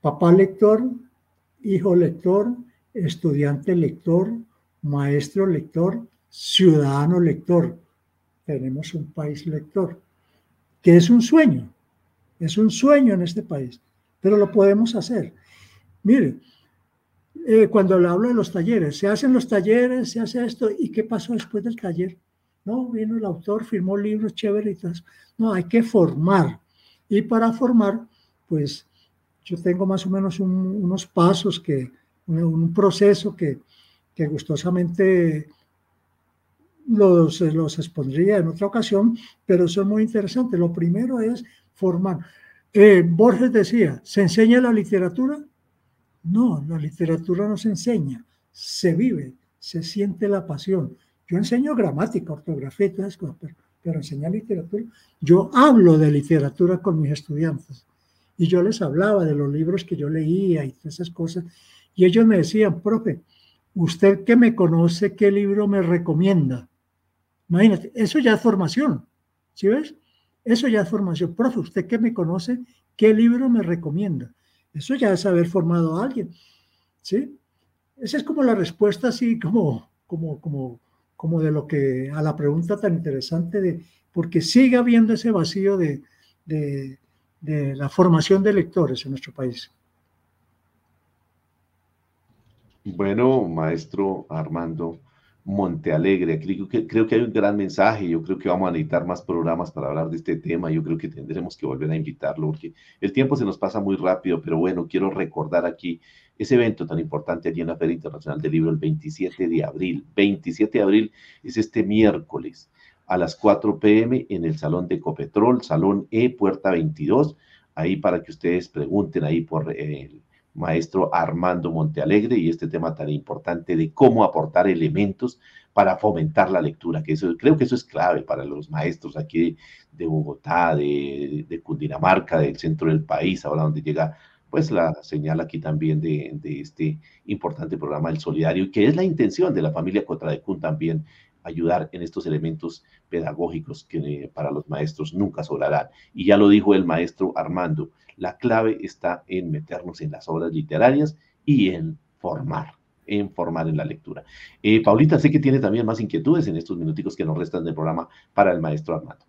Speaker 2: papá lector, hijo lector, estudiante lector, maestro lector, ciudadano lector. Tenemos un país lector, que es un sueño, es un sueño en este país, pero lo podemos hacer. Mire, eh, cuando le hablo de los talleres, se hacen los talleres, se hace esto, ¿y qué pasó después del taller? No, vino el autor, firmó libros chéveres No, hay que formar. Y para formar, pues yo tengo más o menos unos pasos que, un proceso que, que gustosamente los, los expondría en otra ocasión, pero son muy interesantes. Lo primero es formar. Eh, Borges decía, ¿se enseña la literatura? No, la literatura no se enseña, se vive, se siente la pasión. Yo enseño gramática, ortografía todas cosas, pero, pero enseñar literatura. Yo hablo de literatura con mis estudiantes y yo les hablaba de los libros que yo leía y esas cosas. Y ellos me decían, profe, usted que me conoce, ¿qué libro me recomienda? Imagínate, eso ya es formación, ¿sí ves? Eso ya es formación. Profe, usted que me conoce, ¿qué libro me recomienda? Eso ya es haber formado a alguien, ¿sí? Esa es como la respuesta así como, como, como, como de lo que, a la pregunta tan interesante de, porque sigue habiendo ese vacío de, de, de la formación de lectores en nuestro país.
Speaker 3: Bueno, maestro Armando Montealegre, creo que, creo que hay un gran mensaje, yo creo que vamos a necesitar más programas para hablar de este tema, yo creo que tendremos que volver a invitarlo, porque el tiempo se nos pasa muy rápido, pero bueno, quiero recordar aquí ese evento tan importante allí en la Feria Internacional del Libro el 27 de abril. 27 de abril es este miércoles a las 4 pm en el Salón de Copetrol, Salón E, Puerta 22, ahí para que ustedes pregunten ahí por el maestro Armando Montealegre y este tema tan importante de cómo aportar elementos para fomentar la lectura, que eso, creo que eso es clave para los maestros aquí de, Bogotá, de, Cundinamarca, del centro del país, ahora donde llega pues la señal aquí también de, de este importante programa El Solidario, que es la intención de la familia Cotradecún también ayudar en estos elementos pedagógicos que eh, para los maestros nunca sobrarán. Y ya lo dijo el maestro Armando, la clave está en meternos en las obras literarias y en formar, en formar en la lectura. Eh, Paulita, sé que tiene también más inquietudes en estos minuticos que nos restan del programa para el maestro Armando.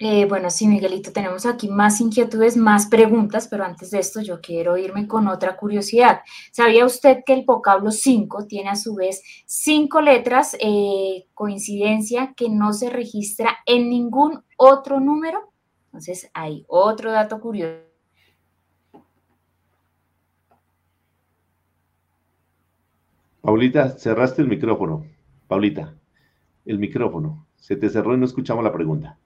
Speaker 1: Eh, bueno, sí, Miguelito, tenemos aquí más inquietudes, más preguntas, pero antes de esto yo quiero irme con otra curiosidad. ¿Sabía usted que el vocablo 5 tiene a su vez cinco letras, eh, coincidencia que no se registra en ningún otro número? Entonces, hay otro dato curioso.
Speaker 3: Paulita, cerraste el micrófono. Paulita, el micrófono. Se te cerró y no escuchamos la pregunta.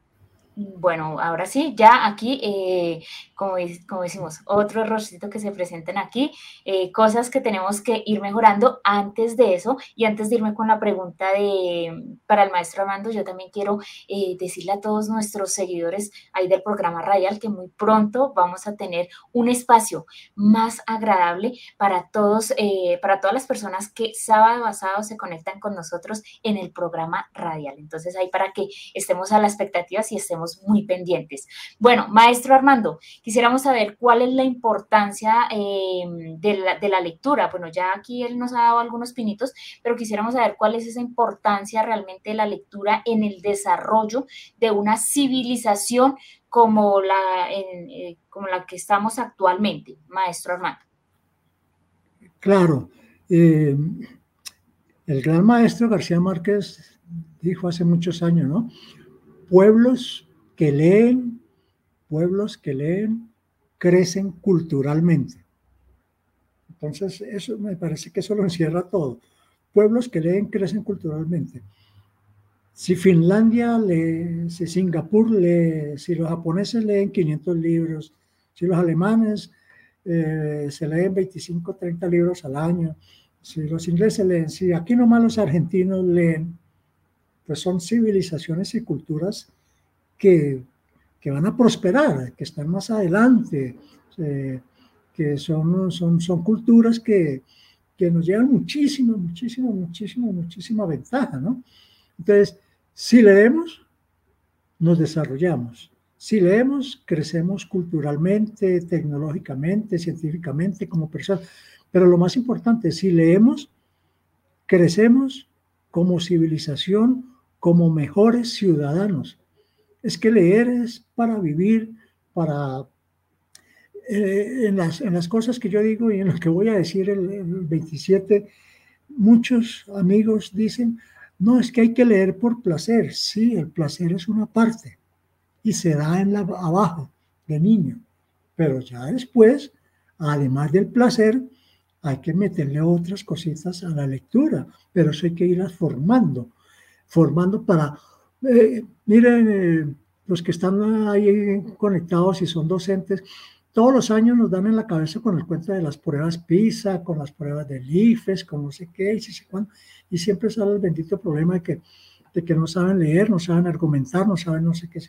Speaker 1: Bueno, ahora sí, ya aquí, eh, como, decimos, otro errorcito que se presentan aquí, eh, cosas que tenemos que ir mejorando antes de eso. Y antes de irme con la pregunta de, para el maestro Armando, yo también quiero eh, decirle a todos nuestros seguidores ahí del programa radial que muy pronto vamos a tener un espacio más agradable para todos, para todas las personas que sábado a sábado se conectan con nosotros en el programa radial. Entonces, ahí para que estemos a la expectativa y estemos muy pendientes. Bueno, maestro Armando, quisiéramos saber cuál es la importancia em, de, la, lectura. Bueno, ya aquí él nos ha dado algunos pinitos, pero quisiéramos saber cuál es esa importancia realmente de la lectura en el desarrollo de una civilización como la, eh, como la que estamos actualmente, maestro Armando.
Speaker 2: Claro. Eh, el gran maestro García Márquez dijo hace muchos años, ¿no? Pueblos que leen, pueblos que leen, crecen culturalmente. Entonces, eso me parece que eso lo encierra todo. Pueblos que leen, crecen culturalmente. Si Finlandia lee, si Singapur lee, si los japoneses leen 500 libros, si los alemanes eh, se leen 25, 30 libros al año, si los ingleses leen, si aquí nomás los argentinos leen, pues son civilizaciones y culturas que, van a prosperar, que están más adelante, eh, que son, son, son culturas que, nos llevan muchísima, muchísima, muchísima, muchísima ventaja, ¿no? Entonces, si leemos, nos desarrollamos. Si leemos, crecemos culturalmente, tecnológicamente, científicamente, como personas. Pero lo más importante, si leemos, crecemos como civilización, como mejores ciudadanos es que leer es para vivir, para... Eh, en, las, en las cosas que yo digo y en lo que voy a decir el, 27, muchos amigos dicen, no, es que hay que leer por placer. Sí, el placer es una parte y se da en la, abajo de niño, pero ya después, además del placer, hay que meterle otras cositas a la lectura, pero eso hay que irlas formando, formando para eh, miren, eh, los que están ahí conectados y son docentes, todos los años nos dan en la cabeza con el cuento de las pruebas PISA, con las pruebas del IFES, con no sé qué, y, sé cuándo, y siempre sale el bendito problema de que, de que no saben leer, no saben argumentar, no saben no sé qué.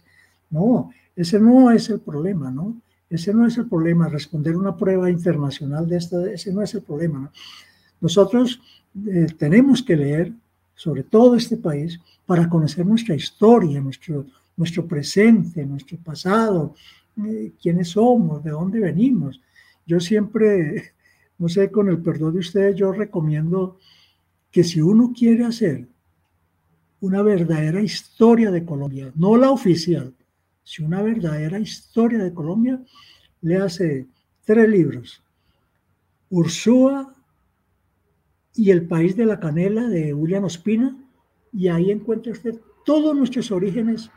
Speaker 2: No, ese no es el problema, ¿no? Ese no es el problema, responder una prueba internacional de esta, ese no es el problema. ¿no? Nosotros eh, tenemos que leer sobre todo este país para conocer nuestra historia, nuestro, nuestro presente, nuestro pasado, eh, quiénes somos, de dónde venimos. Yo siempre, no sé, con el perdón de ustedes, yo recomiendo que si uno quiere hacer una verdadera historia de Colombia, no la oficial, si una verdadera historia de Colombia, le hace tres libros. Ursúa y El País de la Canela de William Ospina, y ahí encuentra usted todos nuestros orígenes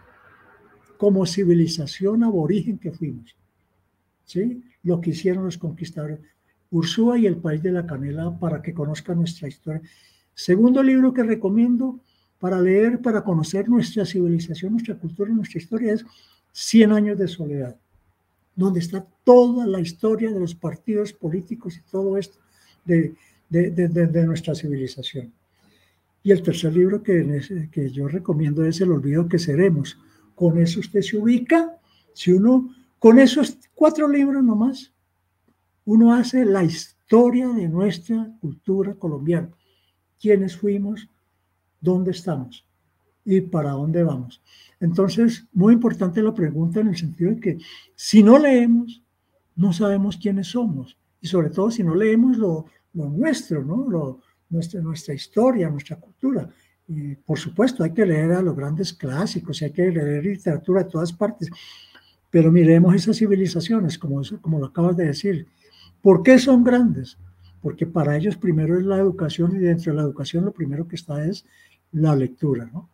Speaker 2: como civilización aborigen que fuimos. ¿Sí? Lo que hicieron los conquistadores. Ursúa y El País de la Canela para que conozca nuestra historia. Segundo libro que recomiendo para leer, para conocer nuestra civilización, nuestra cultura, nuestra historia es Cien años de soledad, donde está toda la historia de los partidos políticos y todo esto de, de, nuestra civilización. Y el tercer libro que, que yo recomiendo es El olvido que seremos. Con eso usted se ubica, si uno, con esos cuatro libros nomás, uno hace la historia de nuestra cultura colombiana. ¿Quiénes fuimos? ¿Dónde estamos? ¿Y para dónde vamos? Entonces, muy importante la pregunta en el sentido de que si no leemos, no sabemos quiénes somos. Y sobre todo si no leemos lo, nuestro, ¿no? Lo, nuestra, nuestra historia, nuestra cultura. Y por supuesto, hay que leer a los grandes clásicos, hay que leer literatura de todas partes. Pero miremos esas civilizaciones, como, como lo acabas de decir. ¿Por qué son grandes? Porque para ellos primero es la educación y dentro de la educación lo primero que está es la lectura, ¿no?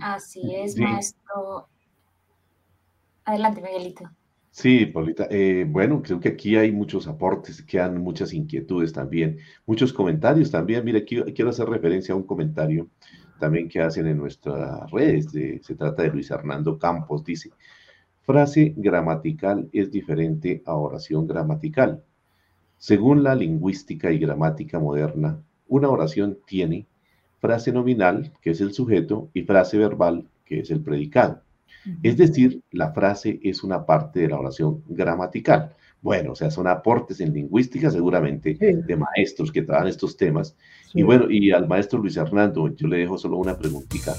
Speaker 1: Así es, maestro. Adelante, Miguelito.
Speaker 3: Sí, Paulita. Eh, bueno, creo que aquí hay muchos aportes, quedan muchas inquietudes también, muchos comentarios también. Mira, quiero, hacer referencia a un comentario también que hacen en nuestras redes. se trata de Luis Hernando Campos. Dice, frase gramatical es diferente a oración gramatical. Según la lingüística y gramática moderna, una oración tiene frase nominal, que es el sujeto, y frase verbal, que es el predicado. Es decir, la frase es una parte de la oración gramatical. Bueno, o sea, son aportes en lingüística seguramente de maestros que trabajan estos temas. Y bueno, y al maestro Luis Hernando, yo le dejo solo una preguntita.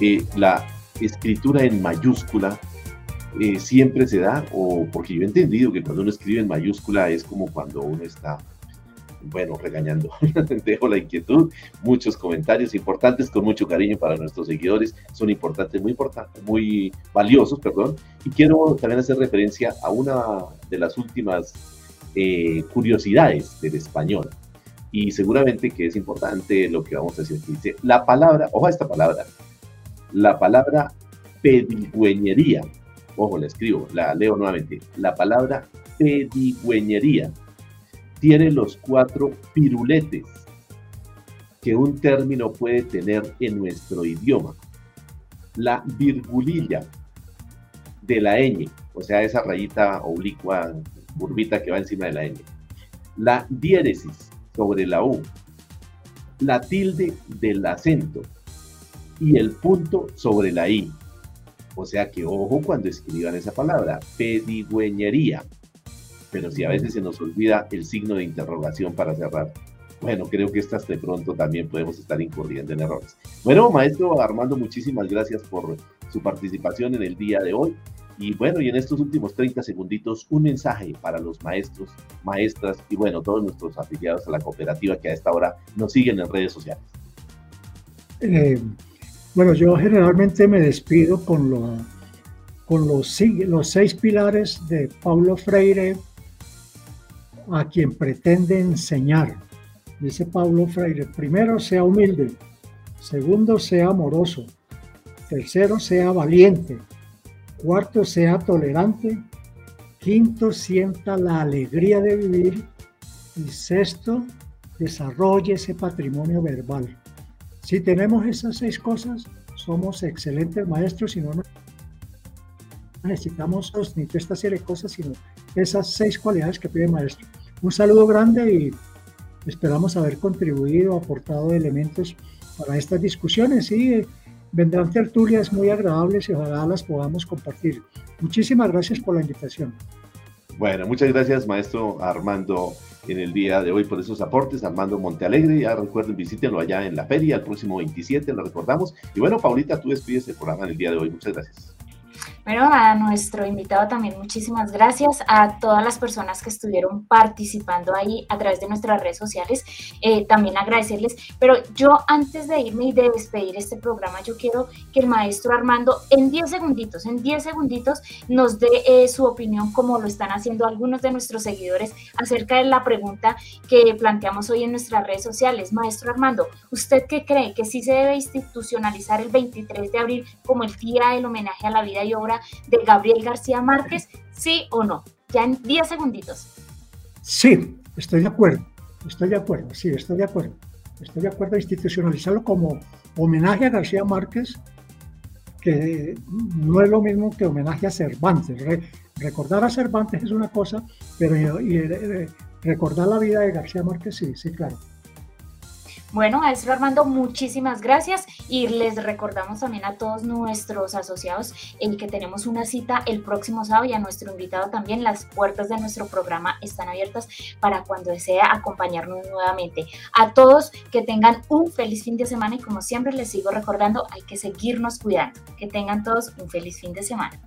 Speaker 3: Eh, ¿La escritura en mayúscula eh, siempre se da? O porque yo he entendido que cuando uno escribe en mayúscula es como cuando uno está bueno, regañando. Dejo la inquietud, muchos comentarios importantes con mucho cariño para nuestros seguidores, son importantes, muy importantes, muy valiosos, perdón. Y quiero también hacer referencia a una de las últimas eh, curiosidades del español. Y seguramente que es importante lo que vamos a decir. Dice, la palabra, ojo a esta palabra, la palabra pedigüeñería, ojo, la escribo, la leo nuevamente, la palabra pedigüeñería tiene los cuatro piruletes que un término puede tener en nuestro idioma. La virgulilla de la ñ, o sea, esa rayita oblicua, curvita que va encima de la ñ. La diéresis sobre la u. La tilde del acento. Y el punto sobre la i. O sea que ojo cuando escriban esa palabra, pedigüeñería pero si a veces se nos olvida el signo de interrogación para cerrar, bueno, creo que estas de pronto también podemos estar incurriendo en errores. Bueno, maestro Armando, muchísimas gracias por su participación en el día de hoy. Y bueno, y en estos últimos 30 segunditos, un mensaje para los maestros, maestras y bueno, todos nuestros afiliados a la cooperativa que a esta hora nos siguen en redes sociales.
Speaker 2: Eh, bueno, yo generalmente me despido con, lo, con los, los seis pilares de Paulo Freire a quien pretende enseñar. Dice Pablo Freire, primero sea humilde, segundo sea amoroso, tercero sea valiente, cuarto sea tolerante, quinto sienta la alegría de vivir y sexto desarrolle ese patrimonio verbal. Si tenemos esas seis cosas, somos excelentes maestros y no necesitamos ni esta serie de cosas, sino esas seis cualidades que pide el maestro. Un saludo grande y esperamos haber contribuido, aportado elementos para estas discusiones y vendrán tertulias muy agradables y ojalá las podamos compartir. Muchísimas gracias por la invitación.
Speaker 3: Bueno, muchas gracias, maestro Armando, en el día de hoy por esos aportes. Armando Montealegre, ya recuerden, visítenlo allá en la feria el próximo 27, lo recordamos. Y bueno, Paulita, tú despides el programa en el día de hoy. Muchas gracias.
Speaker 1: Bueno, a nuestro invitado también muchísimas gracias, a todas las personas que estuvieron participando ahí a través de nuestras redes sociales, eh, también agradecerles, pero yo antes de irme y de despedir este programa, yo quiero que el maestro Armando en 10 segunditos, en 10 segunditos nos dé eh, su opinión como lo están haciendo algunos de nuestros seguidores acerca de la pregunta que planteamos hoy en nuestras redes sociales. Maestro Armando, ¿usted qué cree que sí se debe institucionalizar el 23 de abril como el día del homenaje a la vida y obra de Gabriel García Márquez, sí o no? Ya en 10 segunditos.
Speaker 2: Sí, estoy de acuerdo, estoy de acuerdo, sí, estoy de acuerdo. Estoy de acuerdo a institucionalizarlo como homenaje a García Márquez, que no es lo mismo que homenaje a Cervantes. recordar a Cervantes es una cosa, pero eh, recordar la vida de García Márquez, sí, sí, claro.
Speaker 1: Bueno, maestro Armando, muchísimas gracias y les recordamos también a todos nuestros asociados el que tenemos una cita el próximo sábado y a nuestro invitado también. Las puertas de nuestro programa están abiertas para cuando desea acompañarnos nuevamente. A todos que tengan un feliz fin de semana y como siempre les sigo recordando, hay que seguirnos cuidando. Que tengan todos un feliz fin de semana.